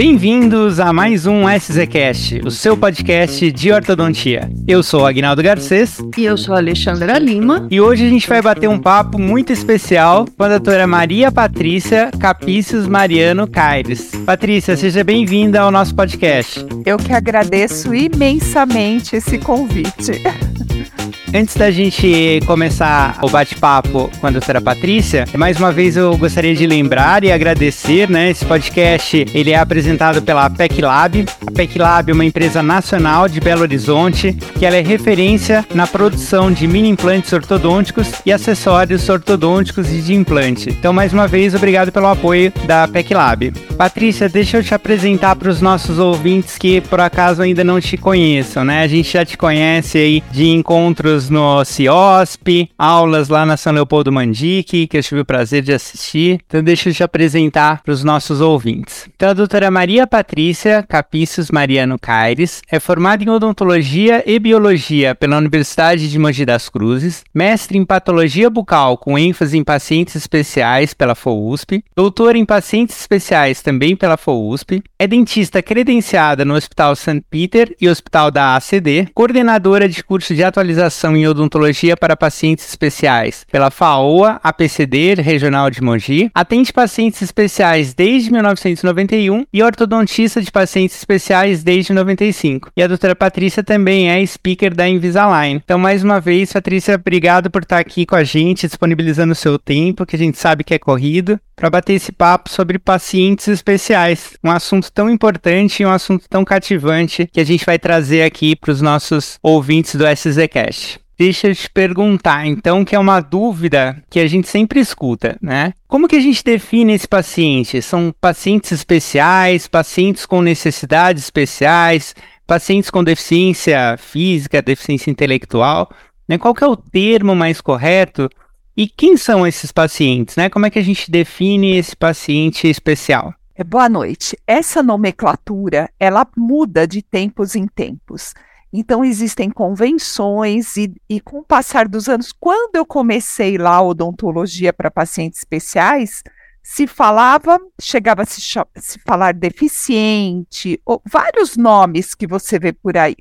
Bem-vindos a mais um SZCast, o seu podcast de ortodontia. Eu sou Agnaldo Garcês. E eu sou a Alexandra Lima. E hoje a gente vai bater um papo muito especial com a doutora Maria Patrícia Capícios Mariano Caires. Patrícia, seja bem-vinda ao nosso podcast. Eu que agradeço imensamente esse convite. Antes da gente começar o bate-papo com a doutora Patrícia, mais uma vez eu gostaria de lembrar e agradecer, né? Esse podcast, ele é apresentado pela PEC Lab. A PEC Lab é uma empresa nacional de Belo Horizonte, que ela é referência na produção de mini implantes ortodônticos e acessórios ortodônticos e de implante. Então, mais uma vez, obrigado pelo apoio da PEC Lab. Patrícia, deixa eu te apresentar para os nossos ouvintes que por acaso ainda não te conheçam, né? A gente já te conhece aí de encontros no CIOSP, aulas lá na São Leopoldo Mandique, que eu tive o prazer de assistir. Então deixa eu te apresentar para os nossos ouvintes. Então a doutora Maria Patrícia Capícios Mariano Caires é formada em odontologia e biologia pela Universidade de Mogi das Cruzes, mestre em patologia bucal com ênfase em pacientes especiais pela FOUSP, doutora em pacientes especiais também pela FOUSP, é dentista credenciada no Hospital St. Peter e Hospital da ACD, coordenadora de curso de atualização em odontologia para pacientes especiais pela FAOA, APCD Regional de Mogi, atende pacientes especiais desde 1991 e ortodontista de pacientes especiais desde 95. E a doutora Patrícia também é speaker da Invisalign. Então, mais uma vez, Patrícia, obrigado por estar aqui com a gente, disponibilizando o seu tempo, que a gente sabe que é corrido, para bater esse papo sobre pacientes especiais. Um assunto tão importante e um assunto tão cativante que a gente vai trazer aqui para os nossos ouvintes do SZCast. Deixa eu te perguntar, então, que é uma dúvida que a gente sempre escuta, né? Como que a gente define esse paciente? São pacientes especiais, pacientes com necessidades especiais, pacientes com deficiência física, deficiência intelectual? Né? Qual que é o termo mais correto? E quem são esses pacientes, né? Como é que a gente define esse paciente especial? É, boa noite. Essa nomenclatura, ela muda de tempos em tempos. Então, existem convenções, e, e, com o passar dos anos, quando eu comecei lá odontologia para pacientes especiais, se falava, chegava a se, se falar deficiente, ou vários nomes que você vê por aí.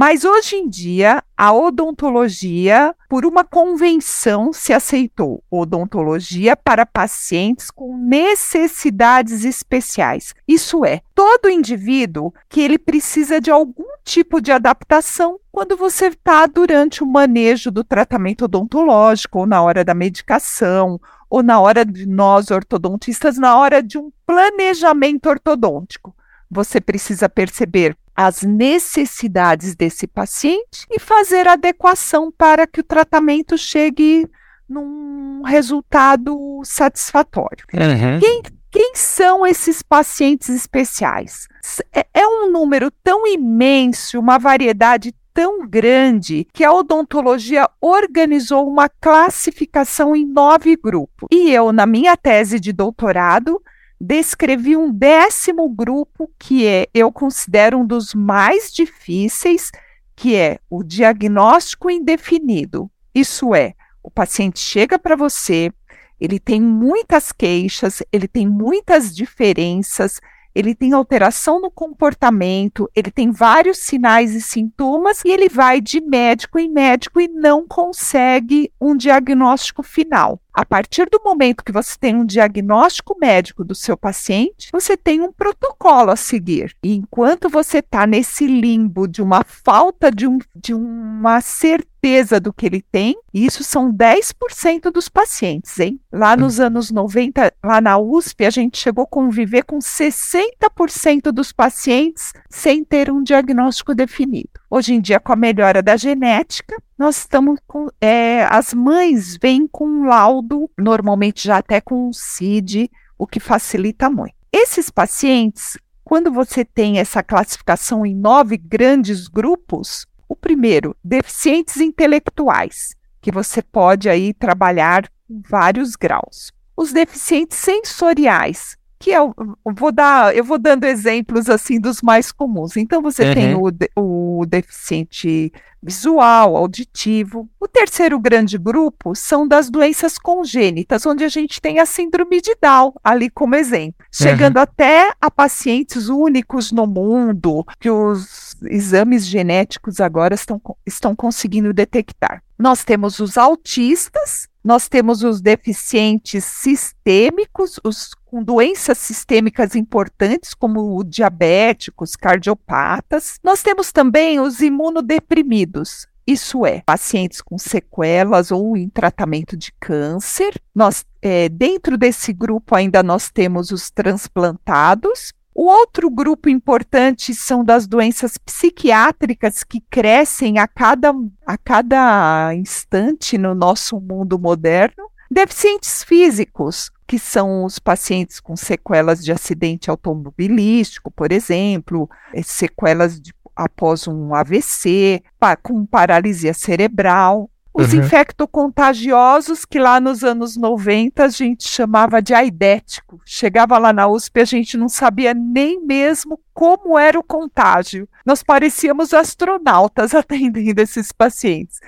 Mas hoje em dia, a odontologia, por uma convenção, se aceitou odontologia para pacientes com necessidades especiais. Isso é, todo indivíduo que ele precisa de algum tipo de adaptação quando você está durante o manejo do tratamento odontológico, ou na hora da medicação, ou na hora de nós ortodontistas, na hora de um planejamento ortodôntico. Você precisa perceber as necessidades desse paciente e fazer adequação para que o tratamento chegue num resultado satisfatório. Uhum. Quem, quem são esses pacientes especiais? É, é um número tão imenso, uma variedade tão grande que a odontologia organizou uma classificação em nove grupos. E eu, na minha tese de doutorado, descrevi um décimo grupo que é, eu considero um dos mais difíceis, que é o diagnóstico indefinido. Isso é, o paciente chega para você, ele tem muitas queixas, ele tem muitas diferenças, ele tem alteração no comportamento, ele tem vários sinais e sintomas e ele vai de médico em médico e não consegue um diagnóstico final. A partir do momento que você tem um diagnóstico médico do seu paciente, você tem um protocolo a seguir. E enquanto você está nesse limbo de uma falta de, um, de uma certeza do que ele tem, isso são 10% dos pacientes, hein? Lá nos anos 90, lá na USP, a gente chegou a conviver com 60% dos pacientes sem ter um diagnóstico definido. Hoje em dia, com a melhora da genética, nós estamos com. É, as mães vêm com um laudo, normalmente já até com um CID, o que facilita muito. Esses pacientes, quando você tem essa classificação em nove grandes grupos, o primeiro, deficientes intelectuais, que você pode aí trabalhar vários graus. Os deficientes sensoriais, que eu, eu vou dar, eu vou dando exemplos assim dos mais comuns. Então você uhum. tem o, o deficiente visual, auditivo. O terceiro grande grupo são das doenças congênitas, onde a gente tem a síndrome de Down ali como exemplo, chegando uhum. até a pacientes únicos no mundo, que os exames genéticos agora estão, estão conseguindo detectar. Nós temos os autistas, nós temos os deficientes sistêmicos, os com doenças sistêmicas importantes, como diabéticos, cardiopatas. Nós temos também os imunodeprimidos, isso é, pacientes com sequelas ou em tratamento de câncer. Nós, é, dentro desse grupo, ainda nós temos os transplantados, o outro grupo importante são das doenças psiquiátricas que crescem a cada, a cada instante no nosso mundo moderno. Deficientes físicos, que são os pacientes com sequelas de acidente automobilístico, por exemplo, eh, sequelas de, após um AVC, pa, com paralisia cerebral. Os uhum. infectocontagiosos, que lá nos anos 90 a gente chamava de aidético. Chegava lá na USP, a gente não sabia nem mesmo como era o contágio. Nós parecíamos astronautas atendendo esses pacientes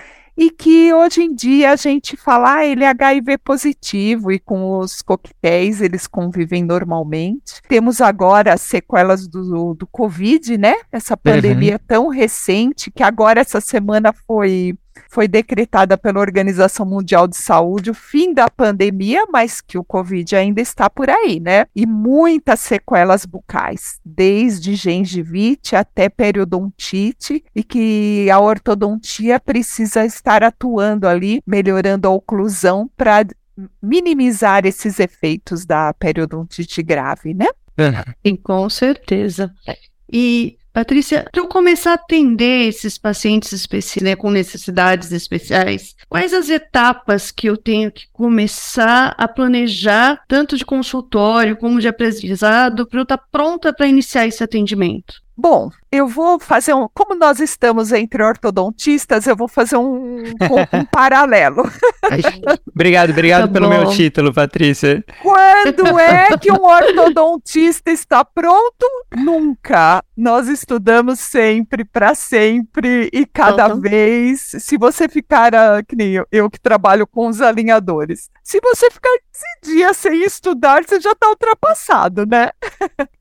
e que hoje em dia a gente fala, ah, ele é HIV positivo e com os coquetéis eles convivem normalmente. Temos agora as sequelas do, do Covid, né? Essa pandemia uhum. tão recente que agora essa semana foi foi decretada pela Organização Mundial de Saúde o fim da pandemia, mas que o Covid ainda está por aí, né? E muitas sequelas bucais, desde gengivite até periodontite, e que a ortodontia precisa estar atuando ali, melhorando a oclusão para minimizar esses efeitos da periodontite grave, né? Sim, com certeza. E Patrícia, para eu começar a atender esses pacientes especiais, né, com necessidades especiais, quais as etapas que eu tenho que começar a planejar, tanto de consultório como de aprendizado, para eu estar pronta para iniciar esse atendimento? Bom, eu vou fazer um. Como nós estamos entre ortodontistas, eu vou fazer um, um, um paralelo. obrigado, obrigado tá pelo bom. meu título, Patrícia. Quando é que um ortodontista está pronto? Nunca. Nós estudamos sempre, para sempre e cada uhum. vez. Se você ficar, uh, que nem eu, eu que trabalho com os alinhadores, se você ficar 15 dias sem estudar, você já está ultrapassado, né?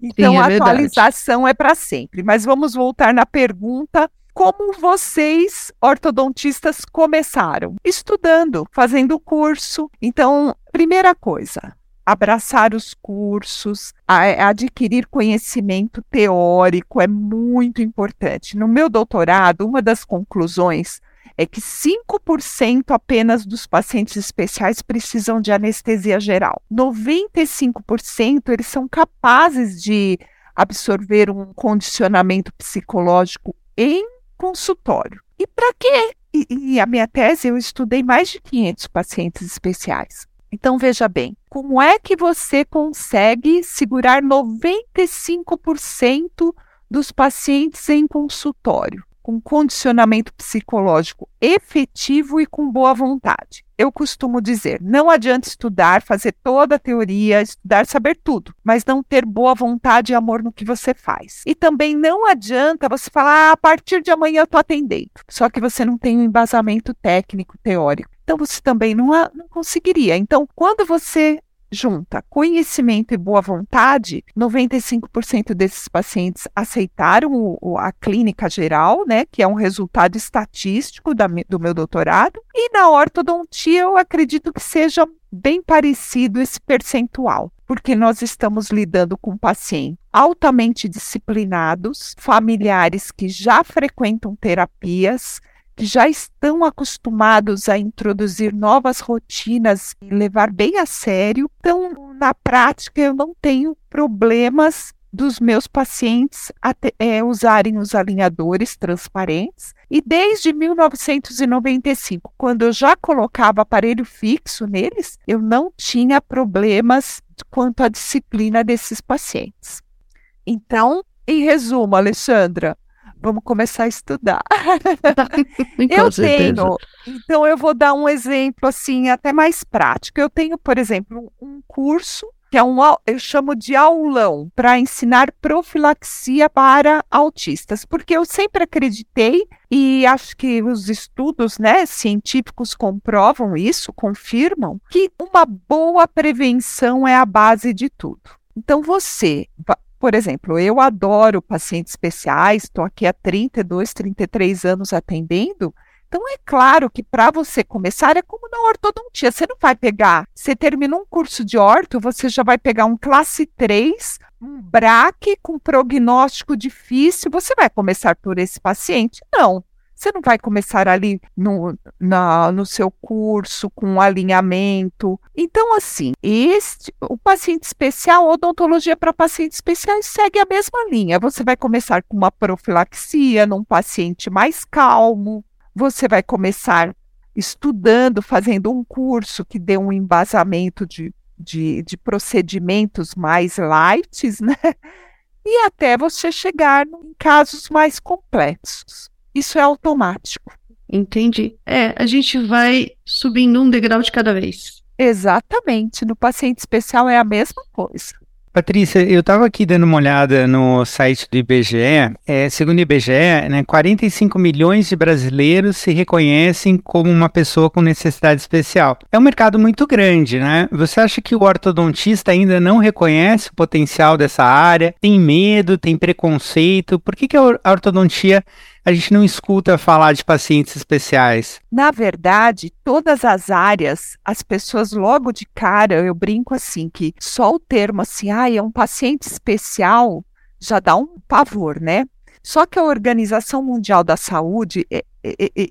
então Sim, é a atualização é para sempre. Mas vamos voltar na pergunta como vocês, ortodontistas, começaram? Estudando, fazendo curso. Então, primeira coisa, abraçar os cursos, adquirir conhecimento teórico é muito importante. No meu doutorado, uma das conclusões é que 5% apenas dos pacientes especiais precisam de anestesia geral. 95% eles são capazes de absorver um condicionamento psicológico em consultório. E para quê? E, e a minha tese eu estudei mais de 500 pacientes especiais. Então veja bem, como é que você consegue segurar 95% dos pacientes em consultório? Com condicionamento psicológico efetivo e com boa vontade. Eu costumo dizer: não adianta estudar, fazer toda a teoria, estudar, saber tudo, mas não ter boa vontade e amor no que você faz. E também não adianta você falar: ah, a partir de amanhã eu estou atendendo, só que você não tem um embasamento técnico, teórico. Então você também não, não conseguiria. Então, quando você junta conhecimento e boa vontade, 95% desses pacientes aceitaram o, a clínica geral, né, que é um resultado estatístico da, do meu doutorado, e na ortodontia eu acredito que seja bem parecido esse percentual, porque nós estamos lidando com pacientes altamente disciplinados, familiares que já frequentam terapias, já estão acostumados a introduzir novas rotinas e levar bem a sério. Então, na prática, eu não tenho problemas dos meus pacientes até, é, usarem os alinhadores transparentes. E desde 1995, quando eu já colocava aparelho fixo neles, eu não tinha problemas quanto à disciplina desses pacientes. Então, em resumo, Alexandra, vamos começar a estudar. eu tenho, então eu vou dar um exemplo assim até mais prático. Eu tenho, por exemplo, um curso que é um, eu chamo de aulão, para ensinar profilaxia para autistas, porque eu sempre acreditei e acho que os estudos né, científicos comprovam isso, confirmam, que uma boa prevenção é a base de tudo. Então, você, por exemplo, eu adoro pacientes especiais, estou aqui há 32, 33 anos atendendo. Então, é claro que para você começar é como na ortodontia. Você não vai pegar, você termina um curso de orto, você já vai pegar um classe 3, um braque com prognóstico difícil, você vai começar por esse paciente? Não. Você não vai começar ali no, na, no seu curso com alinhamento. Então, assim, este, o paciente especial, odontologia para pacientes especiais segue a mesma linha. Você vai começar com uma profilaxia num paciente mais calmo. Você vai começar estudando, fazendo um curso que dê um embasamento de, de, de procedimentos mais light, né? E até você chegar em casos mais complexos. Isso é automático. Entendi. É, a gente vai subindo um degrau de cada vez. Exatamente. No paciente especial é a mesma coisa. Patrícia, eu estava aqui dando uma olhada no site do IBGE. É, segundo o IBGE, né, 45 milhões de brasileiros se reconhecem como uma pessoa com necessidade especial. É um mercado muito grande, né? Você acha que o ortodontista ainda não reconhece o potencial dessa área? Tem medo, tem preconceito? Por que, que a ortodontia a gente não escuta falar de pacientes especiais? Na verdade, todas as áreas, as pessoas logo de cara, eu brinco assim, que só o termo assim, ah, é um paciente especial, já dá um pavor, né? Só que a Organização Mundial da Saúde, é,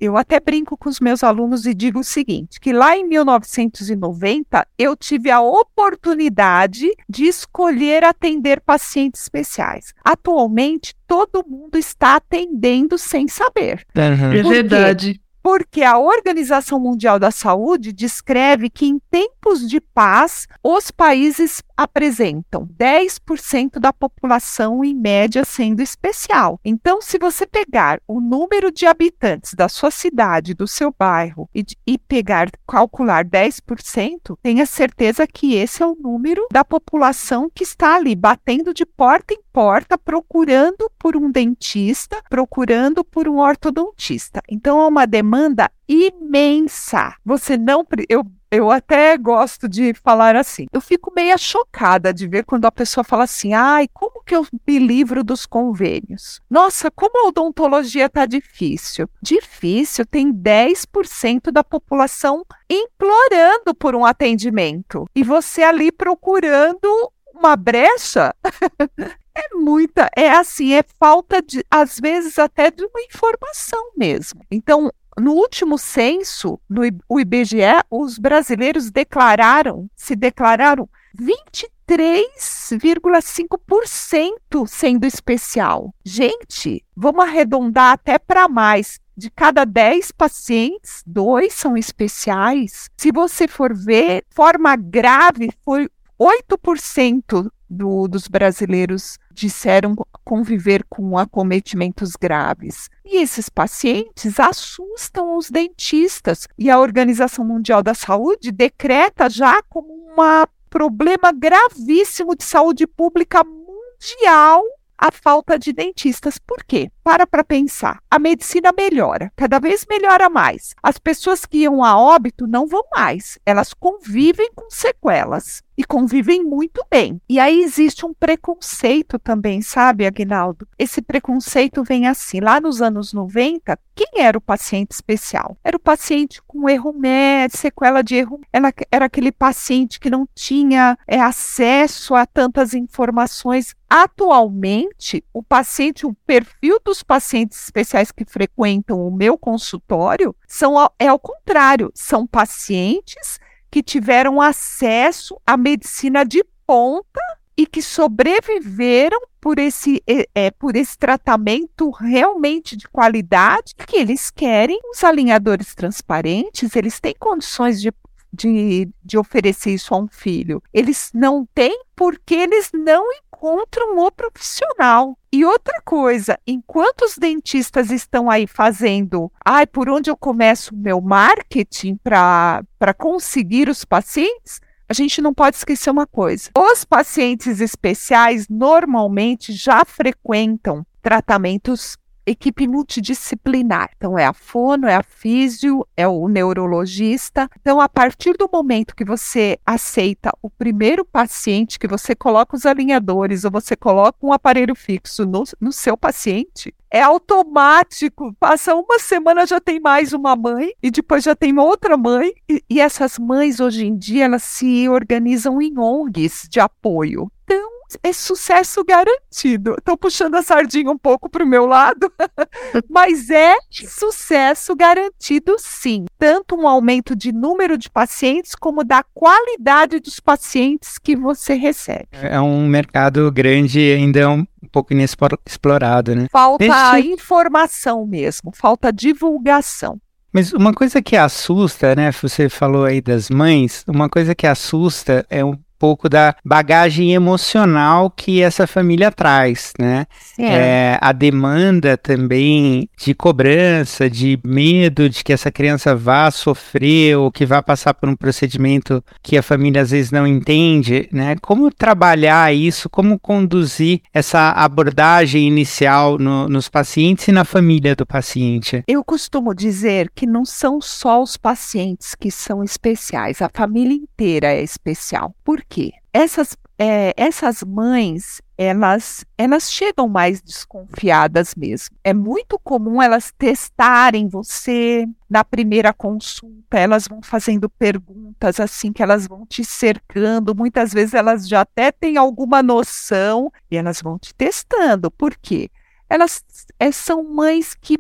eu até brinco com os meus alunos e digo o seguinte: que lá em 1990 eu tive a oportunidade de escolher atender pacientes especiais. Atualmente, todo mundo está atendendo sem saber. Uhum. É verdade porque a Organização Mundial da Saúde descreve que em tempos de paz, os países apresentam 10% da população em média sendo especial. Então, se você pegar o número de habitantes da sua cidade, do seu bairro e, e pegar, calcular 10%, tenha certeza que esse é o número da população que está ali batendo de porta em porta procurando por um dentista, procurando por um ortodontista. Então, é uma demanda imensa. Você não. Eu eu até gosto de falar assim. Eu fico meio chocada de ver quando a pessoa fala assim: ai, como que eu me livro dos convênios? Nossa, como a odontologia está difícil. Difícil, tem 10% da população implorando por um atendimento. E você ali procurando uma brecha. é muita, é assim, é falta de, às vezes até de uma informação mesmo. Então, no último censo, no o IBGE, os brasileiros declararam, se declararam 23,5% sendo especial. Gente, vamos arredondar até para mais. De cada 10 pacientes, dois são especiais. Se você for ver, forma grave foi 8% do, dos brasileiros disseram conviver com acometimentos graves. E esses pacientes assustam os dentistas. E a Organização Mundial da Saúde decreta já como um problema gravíssimo de saúde pública mundial a falta de dentistas. Por quê? Para para pensar. A medicina melhora, cada vez melhora mais. As pessoas que iam a óbito não vão mais, elas convivem com sequelas e convivem muito bem. E aí existe um preconceito também, sabe, Aguinaldo? Esse preconceito vem assim, lá nos anos 90, quem era o paciente especial? Era o paciente com erro médio, sequela de erro, era, era aquele paciente que não tinha é, acesso a tantas informações. Atualmente, o paciente, o perfil dos pacientes especiais que frequentam o meu consultório são é ao contrário, são pacientes que tiveram acesso à medicina de ponta e que sobreviveram por esse, é, por esse tratamento realmente de qualidade, que eles querem os alinhadores transparentes, eles têm condições de, de, de oferecer isso a um filho. Eles não têm porque eles não encontram o profissional. E outra coisa, enquanto os dentistas estão aí fazendo, ai, por onde eu começo o meu marketing para conseguir os pacientes, a gente não pode esquecer uma coisa: os pacientes especiais normalmente já frequentam tratamentos equipe multidisciplinar. Então, é a fono, é a físio, é o neurologista. Então, a partir do momento que você aceita o primeiro paciente, que você coloca os alinhadores ou você coloca um aparelho fixo no, no seu paciente, é automático. Passa uma semana já tem mais uma mãe e depois já tem outra mãe. E, e essas mães hoje em dia elas se organizam em ONGs de apoio. Então é sucesso garantido. Estou puxando a sardinha um pouco para o meu lado, mas é sucesso garantido sim. Tanto um aumento de número de pacientes, como da qualidade dos pacientes que você recebe. É um mercado grande ainda um pouco inexplorado, né? Falta Deixa... informação mesmo, falta divulgação. Mas uma coisa que assusta, né? Você falou aí das mães, uma coisa que assusta é um pouco da bagagem emocional que essa família traz, né? É, a demanda também de cobrança, de medo de que essa criança vá sofrer ou que vá passar por um procedimento que a família às vezes não entende, né? Como trabalhar isso, como conduzir essa abordagem inicial no, nos pacientes e na família do paciente? Eu costumo dizer que não são só os pacientes que são especiais, a família inteira é especial. Por quê? Essas, é, essas mães, elas, elas chegam mais desconfiadas mesmo. É muito comum elas testarem você na primeira consulta, elas vão fazendo perguntas assim que elas vão te cercando. Muitas vezes elas já até têm alguma noção e elas vão te testando. Por quê? Elas é, são mães que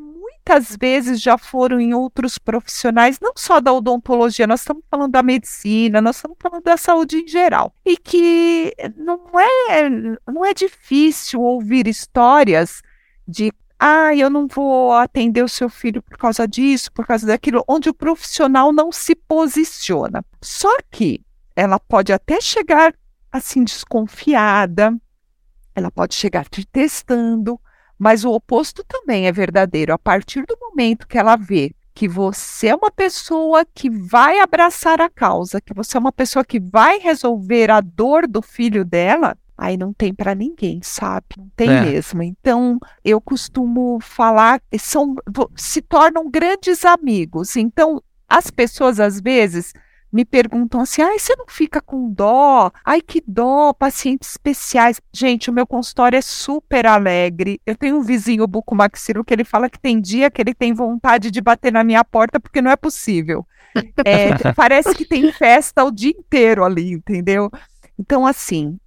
muitas vezes já foram em outros profissionais, não só da odontologia, nós estamos falando da medicina, nós estamos falando da saúde em geral. E que não é, não é difícil ouvir histórias de ah, eu não vou atender o seu filho por causa disso, por causa daquilo, onde o profissional não se posiciona. Só que ela pode até chegar assim desconfiada, ela pode chegar te testando, mas o oposto também é verdadeiro. A partir do momento que ela vê que você é uma pessoa que vai abraçar a causa, que você é uma pessoa que vai resolver a dor do filho dela, aí não tem para ninguém, sabe? Não tem é. mesmo. Então, eu costumo falar, são se tornam grandes amigos. Então, as pessoas às vezes me perguntam assim: ai, você não fica com dó? Ai, que dó, pacientes especiais. Gente, o meu consultório é super alegre. Eu tenho um vizinho bucomaxilo que ele fala que tem dia que ele tem vontade de bater na minha porta porque não é possível. É, parece que tem festa o dia inteiro ali, entendeu? Então, assim,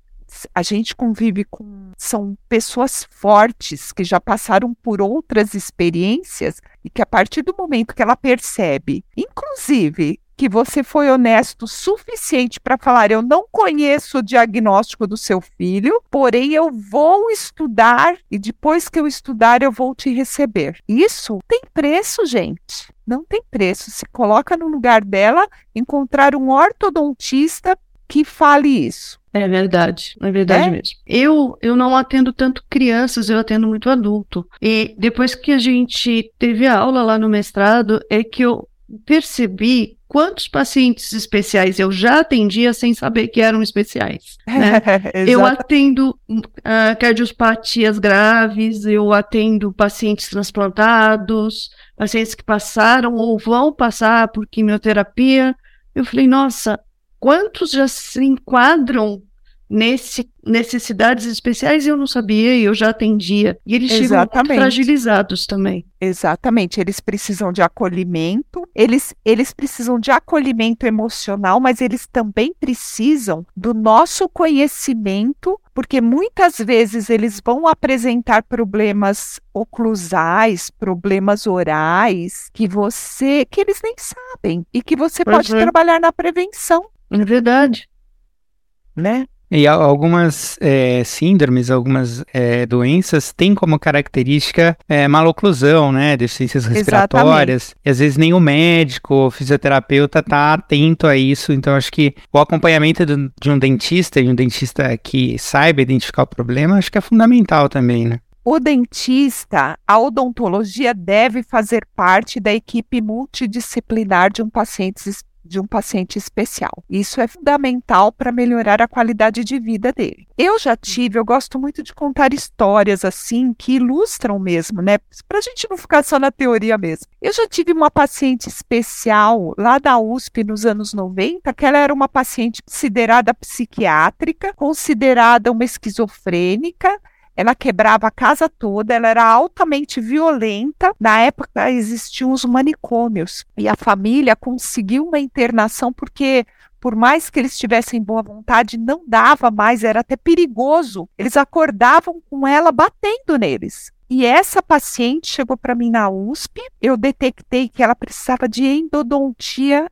a gente convive com. São pessoas fortes que já passaram por outras experiências e que, a partir do momento que ela percebe, inclusive que você foi honesto o suficiente para falar: eu não conheço o diagnóstico do seu filho, porém eu vou estudar e depois que eu estudar eu vou te receber. Isso tem preço, gente. Não tem preço. Se coloca no lugar dela, encontrar um ortodontista que fale isso. É verdade, é verdade é? mesmo. Eu, eu não atendo tanto crianças, eu atendo muito adulto. E depois que a gente teve a aula lá no mestrado, é que eu percebi quantos pacientes especiais eu já atendia sem saber que eram especiais. Né? eu atendo uh, cardiopatias graves, eu atendo pacientes transplantados, pacientes que passaram ou vão passar por quimioterapia. Eu falei, nossa, quantos já se enquadram nesse necessidades especiais eu não sabia e eu já atendia. E eles Exatamente. chegam fragilizados também. Exatamente, eles precisam de acolhimento, eles, eles precisam de acolhimento emocional, mas eles também precisam do nosso conhecimento, porque muitas vezes eles vão apresentar problemas oclusais, problemas orais, que você, que eles nem sabem, e que você pois pode é. trabalhar na prevenção. É verdade. Né? E algumas é, síndromes, algumas é, doenças têm como característica é, maloclusão, né? Deficiências respiratórias. Exatamente. E às vezes nem o médico, o fisioterapeuta está atento a isso. Então acho que o acompanhamento de um dentista e um dentista que saiba identificar o problema, acho que é fundamental também, né? O dentista, a odontologia deve fazer parte da equipe multidisciplinar de um paciente de um paciente especial. Isso é fundamental para melhorar a qualidade de vida dele. Eu já tive, eu gosto muito de contar histórias assim que ilustram mesmo, né? Para a gente não ficar só na teoria mesmo. Eu já tive uma paciente especial lá da USP nos anos 90, que ela era uma paciente considerada psiquiátrica, considerada uma esquizofrênica ela quebrava a casa toda, ela era altamente violenta. Na época existiam os manicômios e a família conseguiu uma internação porque por mais que eles tivessem boa vontade, não dava mais, era até perigoso. Eles acordavam com ela batendo neles. E essa paciente chegou para mim na USP, eu detectei que ela precisava de endodontia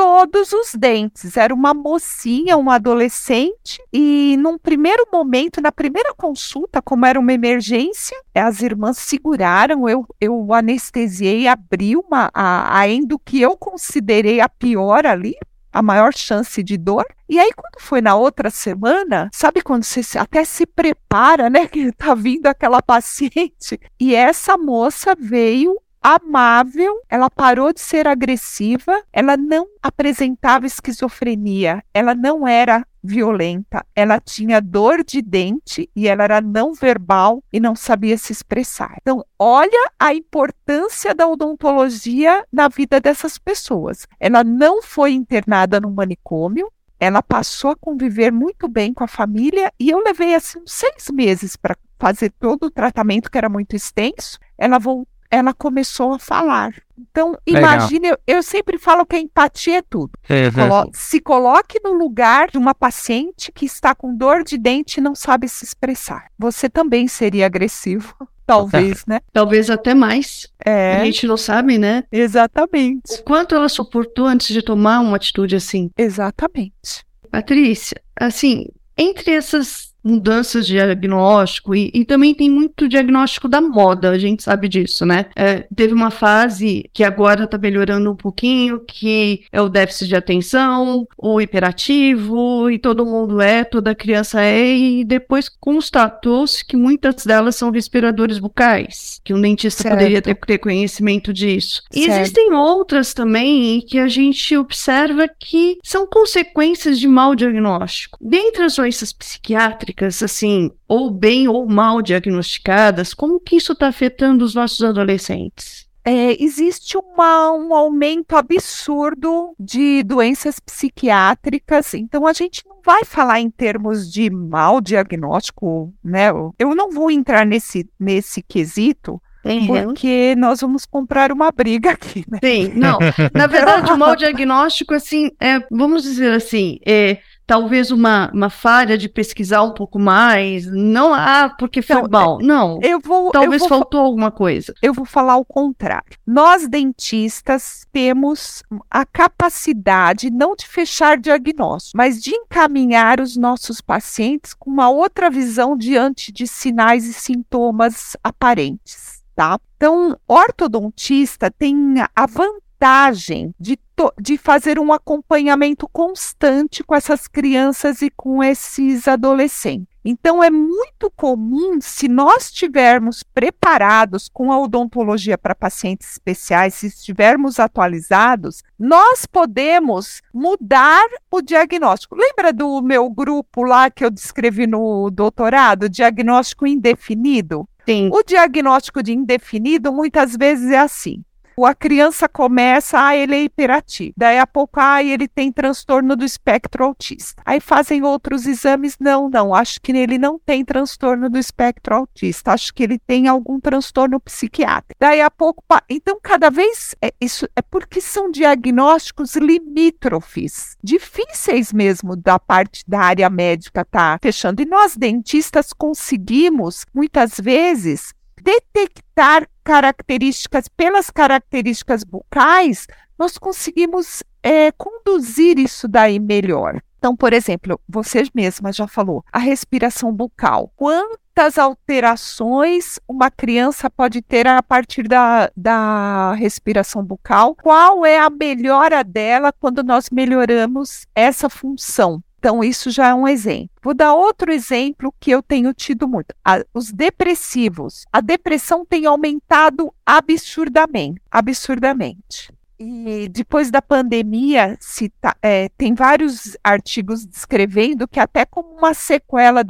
todos os dentes. Era uma mocinha, uma adolescente, e num primeiro momento, na primeira consulta, como era uma emergência, as irmãs seguraram, eu, eu anestesiei, abri uma, a, a endo que eu considerei a pior ali, a maior chance de dor. E aí, quando foi na outra semana, sabe quando você até se prepara, né? Que tá vindo aquela paciente. E essa moça veio amável, ela parou de ser agressiva, ela não apresentava esquizofrenia, ela não era violenta, ela tinha dor de dente e ela era não verbal e não sabia se expressar. Então, olha a importância da odontologia na vida dessas pessoas. Ela não foi internada no manicômio, ela passou a conviver muito bem com a família e eu levei assim seis meses para fazer todo o tratamento que era muito extenso. Ela voltou ela começou a falar. Então, imagine, eu, eu, sempre falo que a empatia é tudo. Colo se coloque no lugar de uma paciente que está com dor de dente e não sabe se expressar. Você também seria agressivo. Talvez, né? Talvez até mais. É. A gente não sabe, né? Exatamente. O quanto ela suportou antes de tomar uma atitude assim. Exatamente. Patrícia, assim, entre essas mudanças de diagnóstico e, e, também tem muito diagnóstico da moda, a gente sabe disso, né? É, teve uma fase que agora está melhorando um pouquinho, que é o déficit de atenção, o hiperativo, e todo mundo é, toda criança é, e depois constatou-se que muitas delas são respiradores bucais, que um dentista certo. poderia ter, ter, conhecimento disso. E existem outras também que a gente observa que são consequências de mau diagnóstico. Dentre as doenças psiquiátricas, psiquiátricas, assim, ou bem ou mal diagnosticadas, como que isso está afetando os nossos adolescentes? É, existe uma, um aumento absurdo de doenças psiquiátricas, então a gente não vai falar em termos de mau diagnóstico, né? Eu não vou entrar nesse, nesse quesito, Uhum. Porque nós vamos comprar uma briga aqui, né? Sim, não. Na verdade, o mau diagnóstico, assim, é, vamos dizer assim, é, talvez uma, uma falha de pesquisar um pouco mais, não, ah, porque foi então, mal, não, eu vou, talvez eu vou, faltou alguma coisa. Eu vou falar o contrário. Nós, dentistas, temos a capacidade não de fechar diagnóstico, mas de encaminhar os nossos pacientes com uma outra visão diante de sinais e sintomas aparentes, tá? Então, ortodontista tem a vantagem vantagem de, de fazer um acompanhamento constante com essas crianças e com esses adolescentes. Então, é muito comum, se nós estivermos preparados com a odontologia para pacientes especiais, se estivermos atualizados, nós podemos mudar o diagnóstico. Lembra do meu grupo lá que eu descrevi no doutorado, diagnóstico indefinido? Sim. O diagnóstico de indefinido muitas vezes é assim: a criança começa, ah, ele é hiperativo. Daí a pouco, ah, ele tem transtorno do espectro autista. Aí fazem outros exames, não, não, acho que ele não tem transtorno do espectro autista, acho que ele tem algum transtorno psiquiátrico. Daí a pouco, então cada vez, é, isso é porque são diagnósticos limítrofes, difíceis mesmo da parte da área médica tá fechando. E nós dentistas conseguimos, muitas vezes, detectar características, pelas características bucais, nós conseguimos é, conduzir isso daí melhor. Então, por exemplo, você mesma já falou, a respiração bucal. Quantas alterações uma criança pode ter a partir da, da respiração bucal? Qual é a melhora dela quando nós melhoramos essa função? Então, isso já é um exemplo. Vou dar outro exemplo que eu tenho tido muito: os depressivos. A depressão tem aumentado absurdamente, absurdamente. E depois da pandemia, tá, é, tem vários artigos descrevendo que até como uma sequela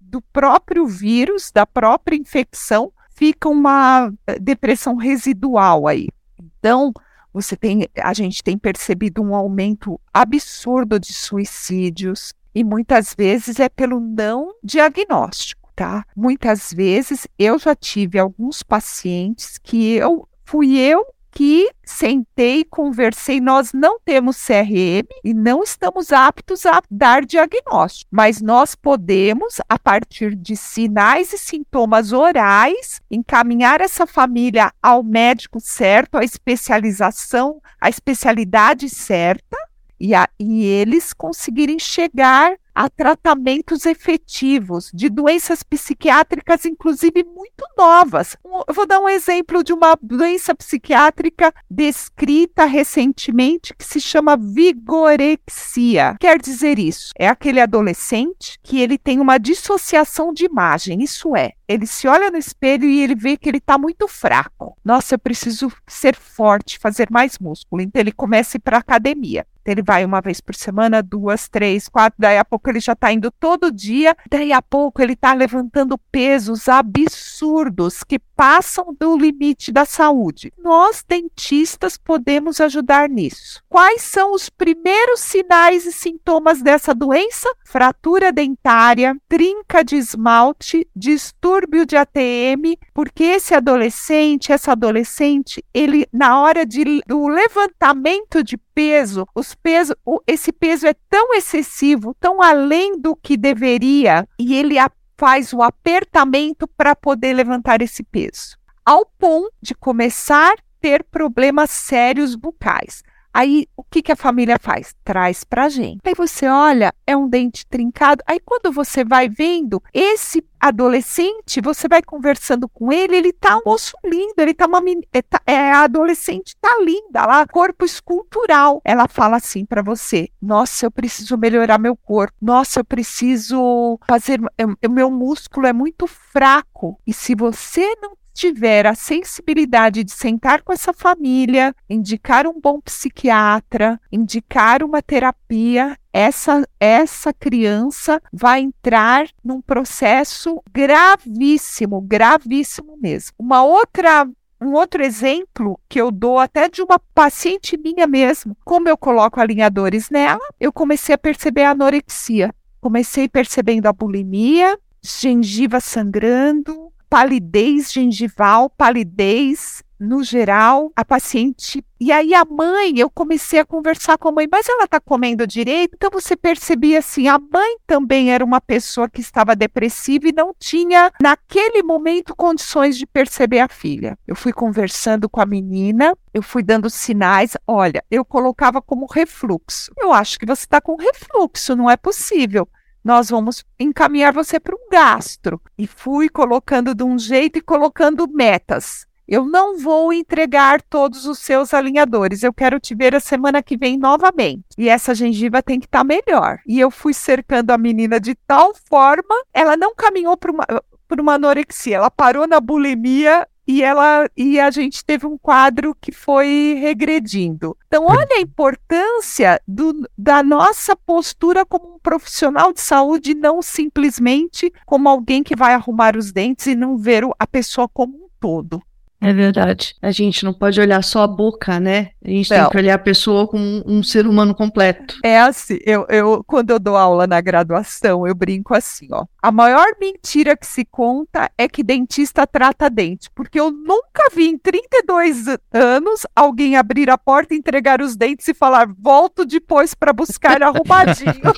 do próprio vírus, da própria infecção, fica uma eh, depressão residual aí. Então, você tem, a gente tem percebido um aumento absurdo de suicídios e muitas vezes é pelo não diagnóstico, tá? Muitas vezes eu já tive alguns pacientes que eu fui eu que sentei, conversei, nós não temos CRM e não estamos aptos a dar diagnóstico, mas nós podemos, a partir de sinais e sintomas orais, encaminhar essa família ao médico certo, à especialização, à especialidade certa, e, a, e eles conseguirem chegar a tratamentos efetivos de doenças psiquiátricas, inclusive muito novas. Eu vou dar um exemplo de uma doença psiquiátrica descrita recentemente que se chama vigorexia. Quer dizer isso? É aquele adolescente que ele tem uma dissociação de imagem. Isso é, ele se olha no espelho e ele vê que ele está muito fraco. Nossa, eu preciso ser forte, fazer mais músculo. Então ele começa a ir para a academia. Ele vai uma vez por semana, duas, três, quatro, daí a pouco ele já está indo todo dia, daí a pouco ele está levantando pesos absurdos que passam do limite da saúde. Nós, dentistas, podemos ajudar nisso. Quais são os primeiros sinais e sintomas dessa doença? Fratura dentária, trinca de esmalte, distúrbio de ATM, porque esse adolescente, essa adolescente, ele na hora de, do levantamento de peso, os pesos, esse peso é tão excessivo, tão além do que deveria, e ele faz o apertamento para poder levantar esse peso, ao ponto de começar a ter problemas sérios bucais. Aí, o que, que a família faz? Traz para gente. Aí você olha, é um dente trincado. Aí, quando você vai vendo esse adolescente, você vai conversando com ele, ele tá um moço lindo, ele tá uma é, tá, é a adolescente tá linda lá, corpo escultural. Ela fala assim para você: "Nossa, eu preciso melhorar meu corpo. Nossa, eu preciso fazer o meu músculo é muito fraco". E se você não tiver a sensibilidade de sentar com essa família, indicar um bom psiquiatra, indicar uma terapia, essa, essa criança vai entrar num processo gravíssimo, gravíssimo mesmo. Uma outra um outro exemplo que eu dou até de uma paciente minha mesmo, como eu coloco alinhadores nela, eu comecei a perceber a anorexia. Comecei percebendo a bulimia, gengiva sangrando, palidez gengival, palidez no geral, a paciente. E aí a mãe, eu comecei a conversar com a mãe, mas ela está comendo direito? Então você percebia assim, a mãe também era uma pessoa que estava depressiva e não tinha, naquele momento, condições de perceber a filha. Eu fui conversando com a menina, eu fui dando sinais. Olha, eu colocava como refluxo. Eu acho que você está com refluxo, não é possível nós vamos encaminhar você para um gastro. E fui colocando de um jeito e colocando metas. Eu não vou entregar todos os seus alinhadores. Eu quero te ver a semana que vem novamente. E essa gengiva tem que estar tá melhor. E eu fui cercando a menina de tal forma, ela não caminhou para uma, uma anorexia, ela parou na bulimia e ela e a gente teve um quadro que foi regredindo. Então, olha a importância do, da nossa postura como um profissional de saúde, não simplesmente como alguém que vai arrumar os dentes e não ver a pessoa como um todo. É verdade. A gente não pode olhar só a boca, né? A gente não. tem que olhar a pessoa como um, um, ser humano completo. É assim, eu, eu, quando eu dou aula na graduação, eu brinco assim, ó. A maior mentira que se conta é que dentista trata dente, porque eu nunca vi em 32 anos alguém abrir a porta, entregar os dentes e falar, volto depois para buscar arrumadinho.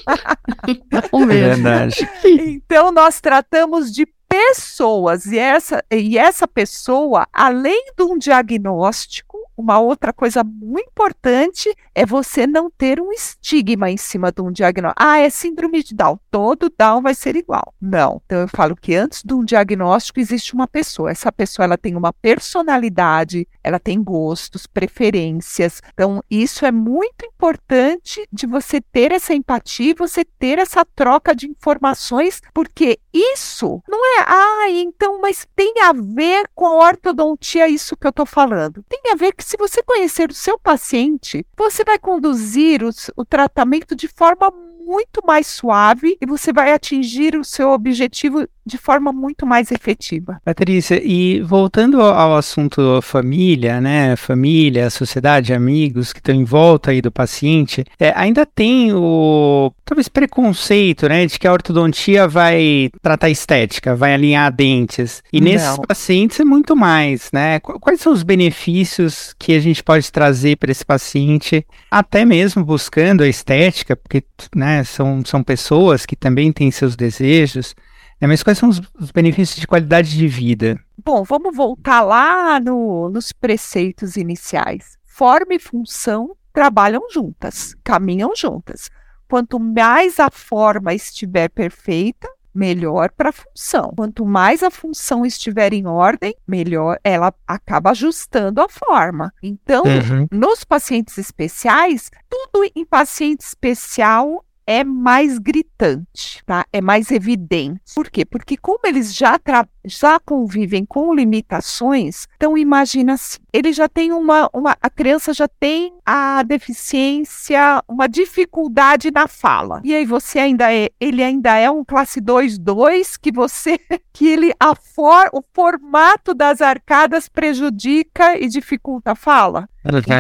é verdade. então, nós tratamos de pessoas e essa, e essa pessoa, além de um diagnóstico, uma outra coisa muito importante é você não ter um estigma em cima de um diagnóstico. Ah, é síndrome de Down. Todo Down vai ser igual. Não. Então eu falo que antes de um diagnóstico existe uma pessoa. Essa pessoa ela tem uma personalidade, ela tem gostos, preferências. Então isso é muito importante de você ter essa empatia, você ter essa troca de informações, porque isso não é, ah, então, mas tem a ver com a ortodontia isso que eu estou falando. Tem a ver que se você conhecer o seu paciente, você vai conduzir o, o tratamento de forma muito mais suave e você vai atingir o seu objetivo de forma muito mais efetiva. Patrícia, e voltando ao assunto família, né? Família, sociedade, amigos que estão em volta aí do paciente, é, ainda tem o talvez preconceito, né, de que a ortodontia vai tratar estética, vai alinhar dentes. E Não. nesses pacientes é muito mais, né? Quais são os benefícios que a gente pode trazer para esse paciente, até mesmo buscando a estética, porque, né, são, são pessoas que também têm seus desejos. É, mas quais são os, os, benefícios de qualidade de vida? Bom, vamos voltar lá no, nos preceitos iniciais. Forma e função trabalham juntas, caminham juntas. Quanto mais a forma estiver perfeita, melhor para a função. Quanto mais a função estiver em ordem, melhor ela acaba ajustando a forma. Então, uhum. nos pacientes especiais, tudo em paciente especial é mais gritante, tá? É mais evidente. Por quê? Porque como eles já, já convivem com limitações, então imagina assim, ele já tem uma, uma, a criança já tem a deficiência, uma dificuldade na fala. E aí você ainda é, ele ainda é um classe 2 2 que você que ele a for, o formato das arcadas prejudica e dificulta a fala.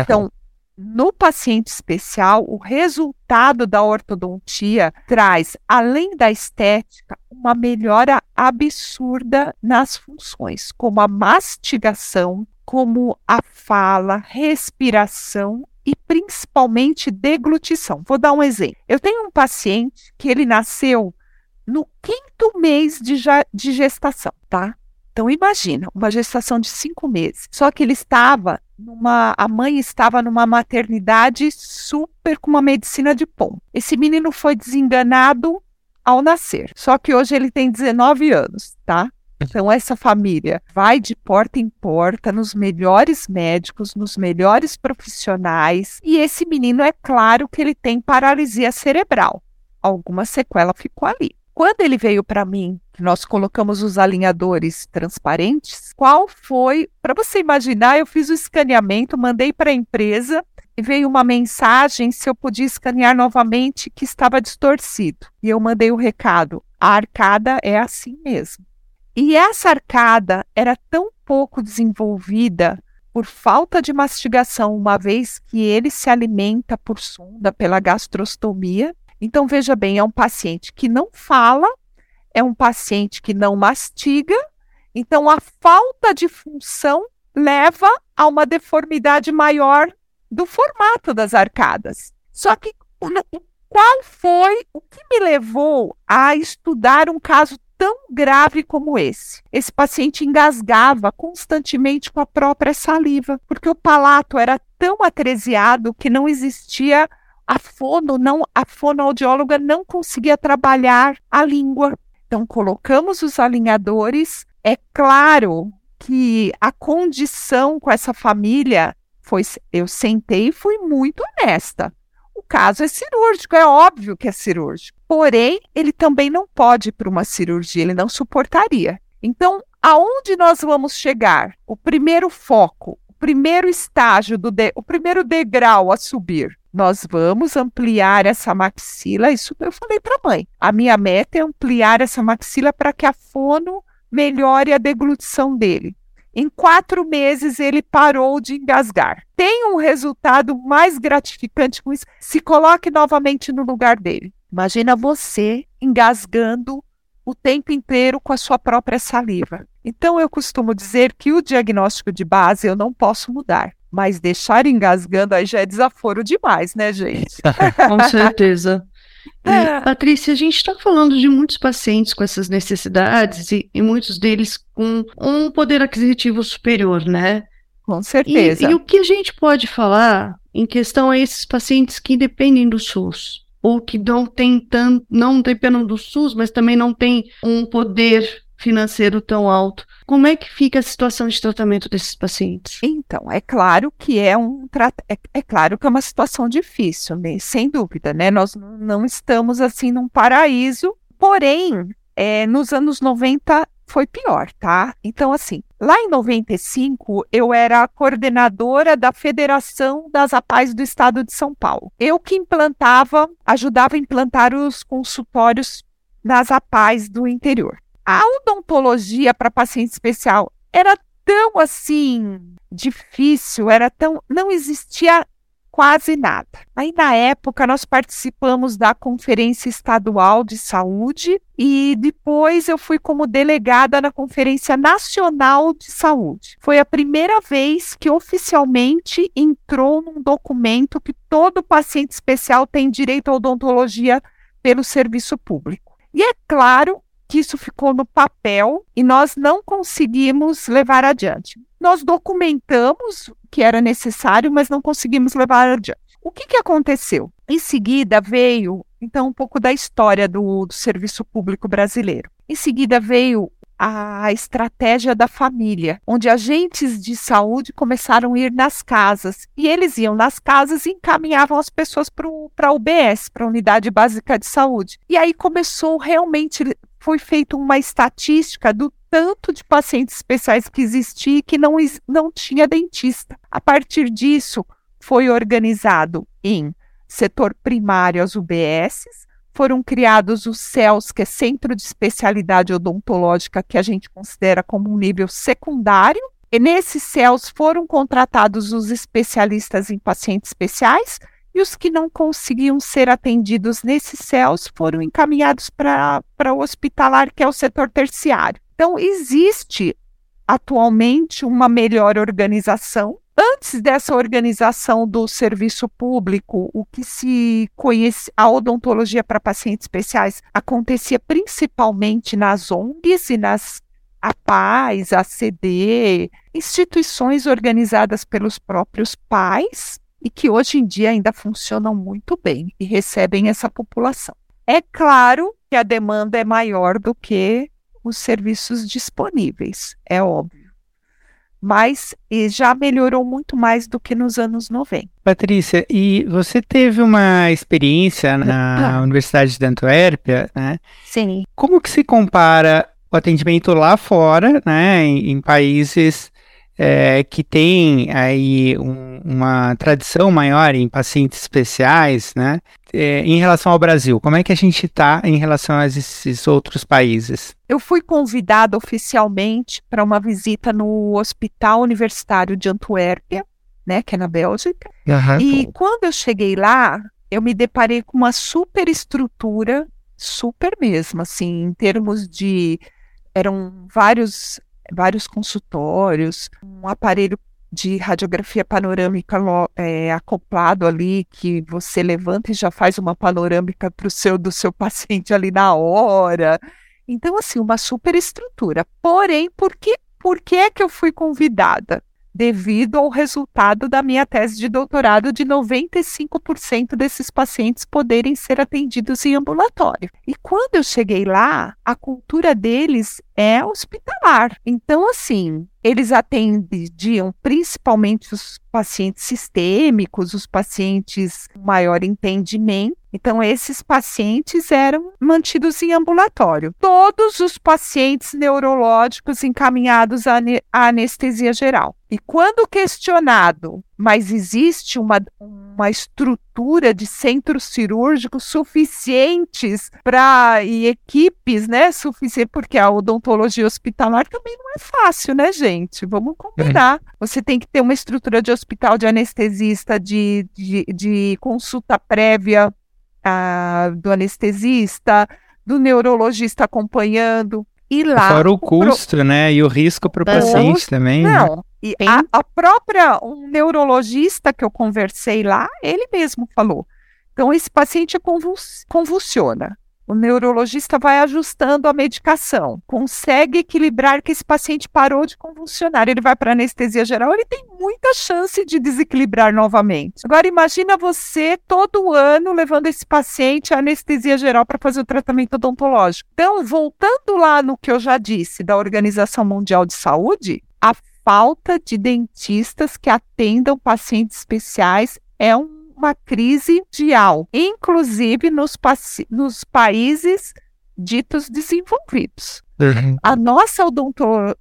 Então, no paciente especial, o resultado da ortodontia traz, além da estética, uma melhora absurda nas funções, como a mastigação, como a fala, respiração e principalmente deglutição. Vou dar um exemplo. Eu tenho um paciente que ele nasceu no quinto mês de, de gestação, tá? Então imagina, uma gestação de cinco meses. Só que ele estava numa, a mãe estava numa maternidade super com uma medicina de pom. Esse menino foi desenganado ao nascer. Só que hoje ele tem 19 anos, tá? Então essa família vai de porta em porta nos melhores médicos, nos melhores profissionais, e esse menino é claro que ele tem paralisia cerebral. Alguma sequela ficou ali. Quando ele veio para mim, nós colocamos os alinhadores transparentes, qual foi, para você imaginar, eu fiz o escaneamento, mandei para a empresa e veio uma mensagem se eu podia escanear novamente que estava distorcido. E eu mandei o recado: a arcada é assim mesmo. E essa arcada era tão pouco desenvolvida por falta de mastigação, uma vez que ele se alimenta por sonda, pela gastrostomia, então, veja bem, é um paciente que não fala, é um paciente que não mastiga, então a falta de função leva a uma deformidade maior do formato das arcadas. Só que qual foi o que me levou a estudar um caso tão grave como esse? Esse paciente engasgava constantemente com a própria saliva, porque o palato era tão atresiado que não existia a fono não, a fonoaudióloga não conseguia trabalhar a língua. Então colocamos os alinhadores. É claro que a condição com essa família foi, eu sentei e fui muito honesta. O caso é cirúrgico, é óbvio que é cirúrgico. Porém, ele também não pode ir para uma cirurgia, ele não suportaria. Então, aonde nós vamos chegar? O primeiro foco, o primeiro estágio do de, o primeiro degrau a subir nós vamos ampliar essa maxila. Isso eu falei para a mãe. A minha meta é ampliar essa maxila para que a fono melhore a deglutição dele. Em quatro meses ele parou de engasgar. Tem um resultado mais gratificante com isso? Se coloque novamente no lugar dele. Imagina você engasgando o tempo inteiro com a sua própria saliva. Então eu costumo dizer que o diagnóstico de base eu não posso mudar. Mas deixar engasgando aí já é desaforo demais, né, gente? com certeza. É. Patrícia, a gente está falando de muitos pacientes com essas necessidades e, e, muitos deles com um poder aquisitivo superior, né? Com certeza. E, e, o que a gente pode falar em questão a esses pacientes que dependem do SUS? Ou que não tem tanto, não dependem do SUS, mas também não tem um poder financeiro tão alto. Como é que fica a situação de tratamento desses pacientes? Então, é claro que é um é, é claro que é uma situação difícil, né? sem dúvida, né? Nós não estamos assim num paraíso, porém, é, nos anos 90 foi pior, tá? Então, assim, lá em 95, eu era coordenadora da Federação das APAES do Estado de São Paulo. Eu que implantava, ajudava a implantar os consultórios nas APAES do interior. A odontologia para paciente especial era tão assim difícil, era tão. não existia quase nada. Aí, na época, nós participamos da Conferência Estadual de Saúde e depois eu fui como delegada na Conferência Nacional de Saúde. Foi a primeira vez que oficialmente entrou num documento que todo paciente especial tem direito à odontologia pelo serviço público. E é claro que isso ficou no papel e nós não conseguimos levar adiante. Nós documentamos o que era necessário, mas não conseguimos levar adiante. O que, que aconteceu? Em seguida veio, então, um pouco da história do, do serviço público brasileiro. Em seguida veio a estratégia da família, onde agentes de saúde começaram a ir nas casas e eles iam nas casas e encaminhavam as pessoas para a UBS, para a Unidade Básica de Saúde. E aí começou realmente foi feita uma estatística do tanto de pacientes especiais que existia e que não, não tinha dentista. A partir disso, foi organizado em setor primário as UBSs, foram criados os CELS, que é Centro de Especialidade Odontológica, que a gente considera como um nível secundário, e nesses CELS foram contratados os especialistas em pacientes especiais, e os que não conseguiam ser atendidos nesses céus foram encaminhados para o hospitalar, que é o setor terciário. Então, existe atualmente uma melhor organização. Antes dessa organização do serviço público, o que se conhece, a odontologia para pacientes especiais acontecia principalmente nas ONGs e nas APAES, ACD, instituições organizadas pelos próprios pais, e que hoje em dia ainda funcionam muito bem e recebem essa população. É claro que a demanda é maior do que os serviços disponíveis, é óbvio. Mas já melhorou muito mais do que nos anos 90. Patrícia, e você teve uma experiência na ah. Universidade de Antuérpia, né? Sim. Como que se compara o atendimento lá fora, né, em, em países é, que tem aí um, uma tradição maior em pacientes especiais, né? É, em relação ao Brasil, como é que a gente está em relação a esses outros países? Eu fui convidada oficialmente para uma visita no Hospital Universitário de Antuérpia, né, que é na Bélgica. Uhum. E quando eu cheguei lá, eu me deparei com uma super estrutura, super mesmo, assim, em termos de eram vários vários consultórios, um aparelho de radiografia panorâmica é, acoplado ali, que você levanta e já faz uma panorâmica para o seu do seu paciente ali na hora. Então, assim, uma super estrutura. Porém, por que, por que é que eu fui convidada? Devido ao resultado da minha tese de doutorado de 95% desses pacientes poderem ser atendidos em ambulatório. E quando eu cheguei lá, a cultura deles é hospitalar. Então, assim, eles atendiam principalmente os pacientes sistêmicos, os pacientes com maior entendimento. Então, esses pacientes eram mantidos em ambulatório. Todos os pacientes neurológicos encaminhados à anestesia geral. E quando questionado, mas existe uma, uma estrutura de centros cirúrgicos suficientes para e equipes, né, suficiente porque a odontologia hospitalar também não é fácil, né, gente? Vamos combinar. É. Você tem que ter uma estrutura de hospital de anestesista, de, de, de consulta prévia uh, do anestesista, do neurologista acompanhando. E lá. Fora o, o custo, pro... né? E o risco para o paciente também. Né? Não. Né? E a, a, própria, um neurologista que eu conversei lá, ele mesmo falou. Então, esse paciente convuls, convulsiona. O neurologista vai ajustando a medicação, consegue equilibrar que esse paciente parou de convulsionar. Ele vai para anestesia geral, ele tem muita chance de desequilibrar novamente. Agora imagina você todo ano levando esse paciente à anestesia geral para fazer o tratamento odontológico. Então, voltando lá no que eu já disse da Organização Mundial de Saúde, a falta de dentistas que atendam pacientes especiais é um uma crise mundial, inclusive nos, nos países ditos desenvolvidos. Uhum. A, nossa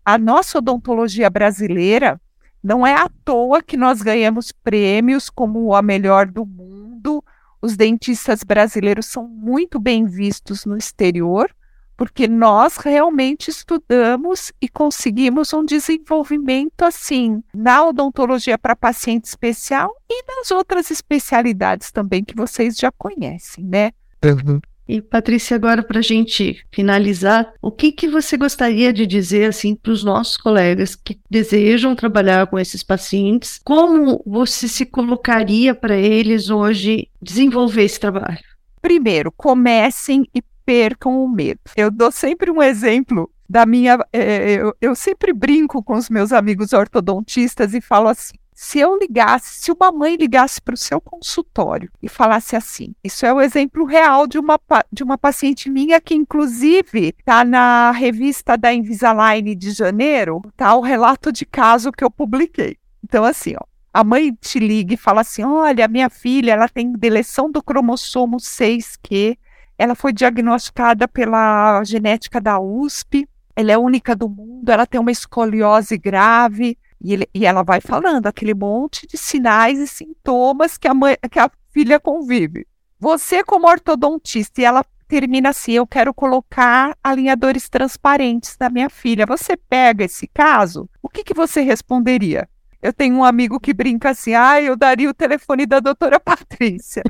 a nossa odontologia brasileira não é à toa que nós ganhamos prêmios como a melhor do mundo. Os dentistas brasileiros são muito bem vistos no exterior, porque nós realmente estudamos e conseguimos um desenvolvimento assim na odontologia para paciente especial e nas outras especialidades também que vocês já conhecem, né? Uhum. E Patrícia, agora para a gente finalizar, o que, que você gostaria de dizer assim para os nossos colegas que desejam trabalhar com esses pacientes? Como você se colocaria para eles hoje desenvolver esse trabalho? Primeiro, comecem e percam o medo. Eu dou sempre um exemplo da minha. É, eu, eu sempre brinco com os meus amigos ortodontistas e falo assim: se eu ligasse, se uma mãe ligasse para o seu consultório e falasse assim, isso é o exemplo real de uma, de uma paciente minha que, inclusive, está na revista da Invisalign de janeiro, tá o relato de caso que eu publiquei. Então, assim, ó, a mãe te liga e fala assim: olha, minha filha, ela tem deleção do cromossomo 6Q, ela foi diagnosticada pela genética da USP, ela é única do mundo, ela tem uma escoliose grave e, ele, e, ela vai falando aquele monte de sinais e sintomas que a, mãe, que a filha convive. Você, como ortodontista, e ela termina assim: eu quero colocar alinhadores transparentes na minha filha. Você pega esse caso, o que, que você responderia? Eu tenho um amigo que brinca assim, ah, eu daria o telefone da doutora Patrícia.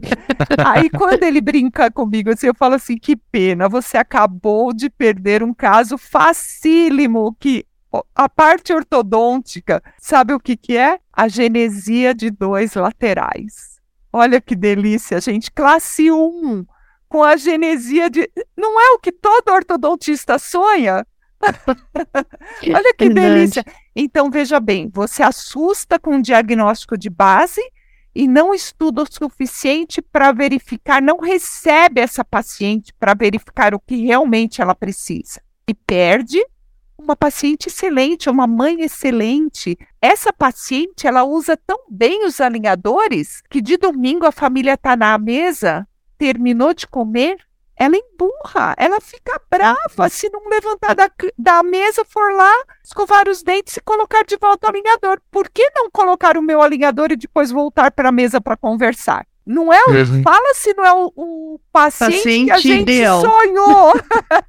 Aí quando ele brinca comigo assim, eu falo assim, que pena, você acabou de perder um caso facílimo que a parte ortodôntica, sabe o que, que é? A genesia de dois laterais. Olha que delícia, gente. Classe 1, com a genesia de. Não é o que todo ortodontista sonha? Olha que delícia. Então, veja bem, você assusta com um diagnóstico de base e não estuda o suficiente para verificar, não recebe essa paciente para verificar o que realmente ela precisa. E perde uma paciente excelente, uma mãe excelente. Essa paciente, ela usa tão bem os alinhadores que de domingo a família está na mesa, terminou de comer, ela emburra, ela fica brava se não levantar da, da mesa, for lá, escovar os dentes e colocar de volta o alinhador. Por que não colocar o meu alinhador e depois voltar para a mesa para conversar? Não é o, uhum. Fala se não é o, o paciente, paciente, que a gente ideal. sonhou.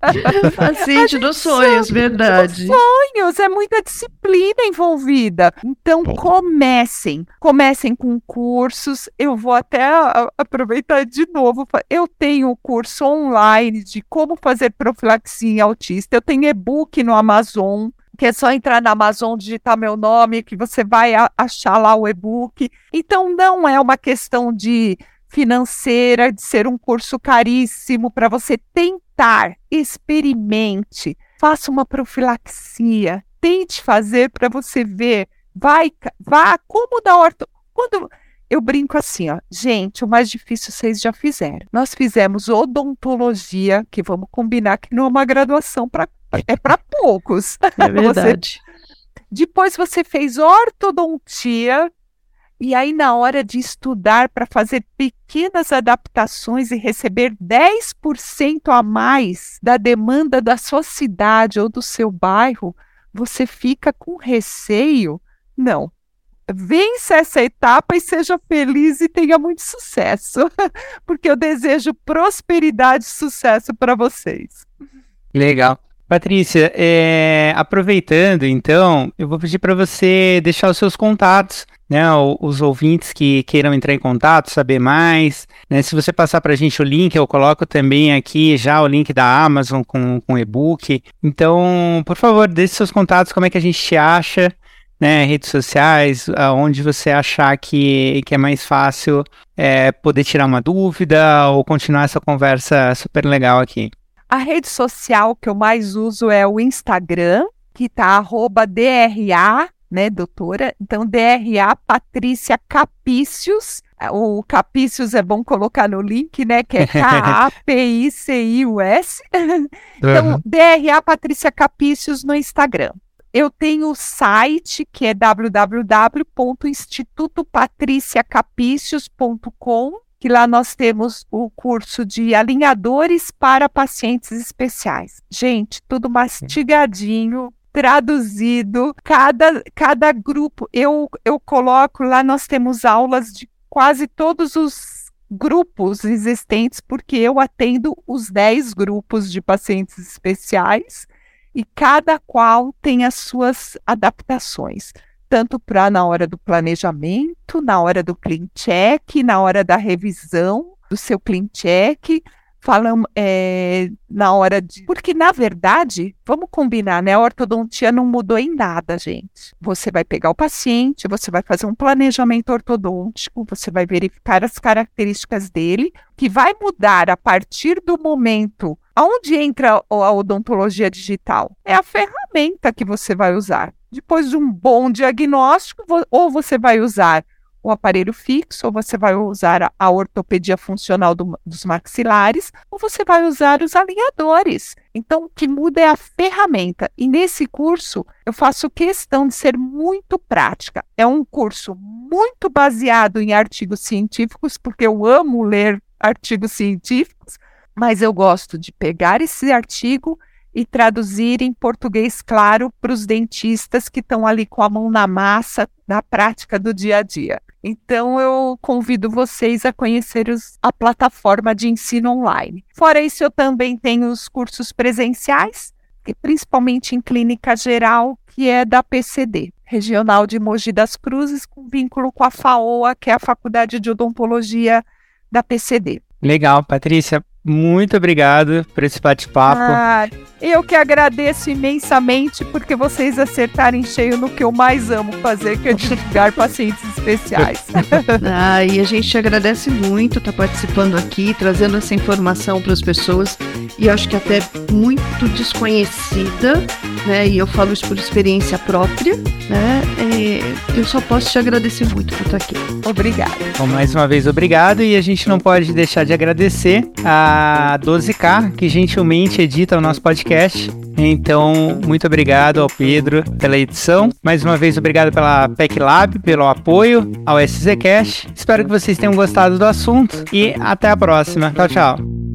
paciente dos sonhos, verdade. Dos sonhos, é muita disciplina envolvida. Então, comecem. Comecem com cursos. Eu vou até aproveitar de novo. Eu tenho curso online de como fazer profilaxia em autista. Eu tenho e-book no Amazon que é só entrar na Amazon, digitar meu nome, que você vai achar lá o e-book. Então, não é uma questão de financeira, de ser um curso caríssimo para você tentar, experimente, faça uma profilaxia, tente fazer para você ver, vai, vá como da horta. Quando eu brinco assim, ó, gente, o mais difícil vocês já fizeram. Nós fizemos odontologia, que vamos combinar que não é uma graduação para é para poucos. É verdade. Você... Depois você fez ortodontia, e aí, na hora de estudar para fazer pequenas adaptações e receber 10% a mais da demanda da sua cidade ou do seu bairro, você fica com receio? Não. Vença essa etapa e seja feliz e tenha muito sucesso, porque eu desejo prosperidade e sucesso para vocês. Legal. Patrícia, é, aproveitando então, eu vou pedir para você deixar os seus contatos, né? Os ouvintes que queiram entrar em contato, saber mais. Né, se você passar para a gente o link, eu coloco também aqui já o link da Amazon com, com e-book. Então, por favor, deixe seus contatos, como é que a gente te acha, né? Redes sociais, onde você achar que, que é mais fácil é, poder tirar uma dúvida ou continuar essa conversa super legal aqui. A rede social que eu mais uso é o Instagram, que tá arroba DRA, né, doutora? Então, DRA Patrícia Capícios. O Capícios é bom colocar no link, né? Que é K-A-P-I-C-I-U-S. então, DRA Patrícia Capícios no Instagram. Eu tenho o site que é www.institutopatriciacapicios.com que lá nós temos o curso de alinhadores para pacientes especiais. Gente, tudo mastigadinho, traduzido, cada, cada grupo, eu, eu coloco lá, nós temos aulas de quase todos os grupos existentes, porque eu atendo os 10 grupos de pacientes especiais e cada qual tem as suas adaptações, tanto para na hora do planejamento, na hora do clean check, na hora da revisão do seu clean check, falamos é, na hora de. Porque, na verdade, vamos combinar, né? A ortodontia não mudou em nada, gente. Você vai pegar o paciente, você vai fazer um planejamento ortodôntico, você vai verificar as características dele, que vai mudar a partir do momento. Aonde entra a odontologia digital? É a ferramenta que você vai usar. Depois de um bom diagnóstico, ou você vai usar o aparelho fixo, ou você vai usar a, ortopedia funcional do, dos maxilares, ou você vai usar os alinhadores. Então, o que muda é a ferramenta. E nesse curso, eu faço questão de ser muito prática. É um curso muito baseado em artigos científicos, porque eu amo ler artigos científicos, mas eu gosto de pegar esse artigo e traduzir em português claro para os dentistas que estão ali com a mão na massa na prática do dia a dia. Então eu convido vocês a conhecer os, a plataforma de ensino online. Fora isso, eu também tenho os cursos presenciais, principalmente em clínica geral, que é da PCD, Regional de Mogi das Cruzes, com vínculo com a FAOA, que é a Faculdade de Odontologia da PCD. Legal, Patrícia. Muito obrigado por esse bate-papo. Ah, eu que agradeço imensamente porque vocês acertarem cheio no que eu mais amo fazer, que é divulgar pacientes especiais. ah, e a gente agradece muito estar tá participando aqui, trazendo essa informação para as pessoas e acho que até muito desconhecida, né? E eu falo isso por experiência própria, né? É, eu só posso te agradecer muito por estar aqui. Obrigada. Bom, mais uma vez, obrigado. E a gente não pode deixar de agradecer a 12K, que gentilmente edita o nosso podcast. Então, muito obrigado ao Pedro pela edição. Mais uma vez, obrigado pela PEC Lab, pelo apoio ao SZCast. Espero que vocês tenham gostado do assunto e até a próxima. Tchau, tchau.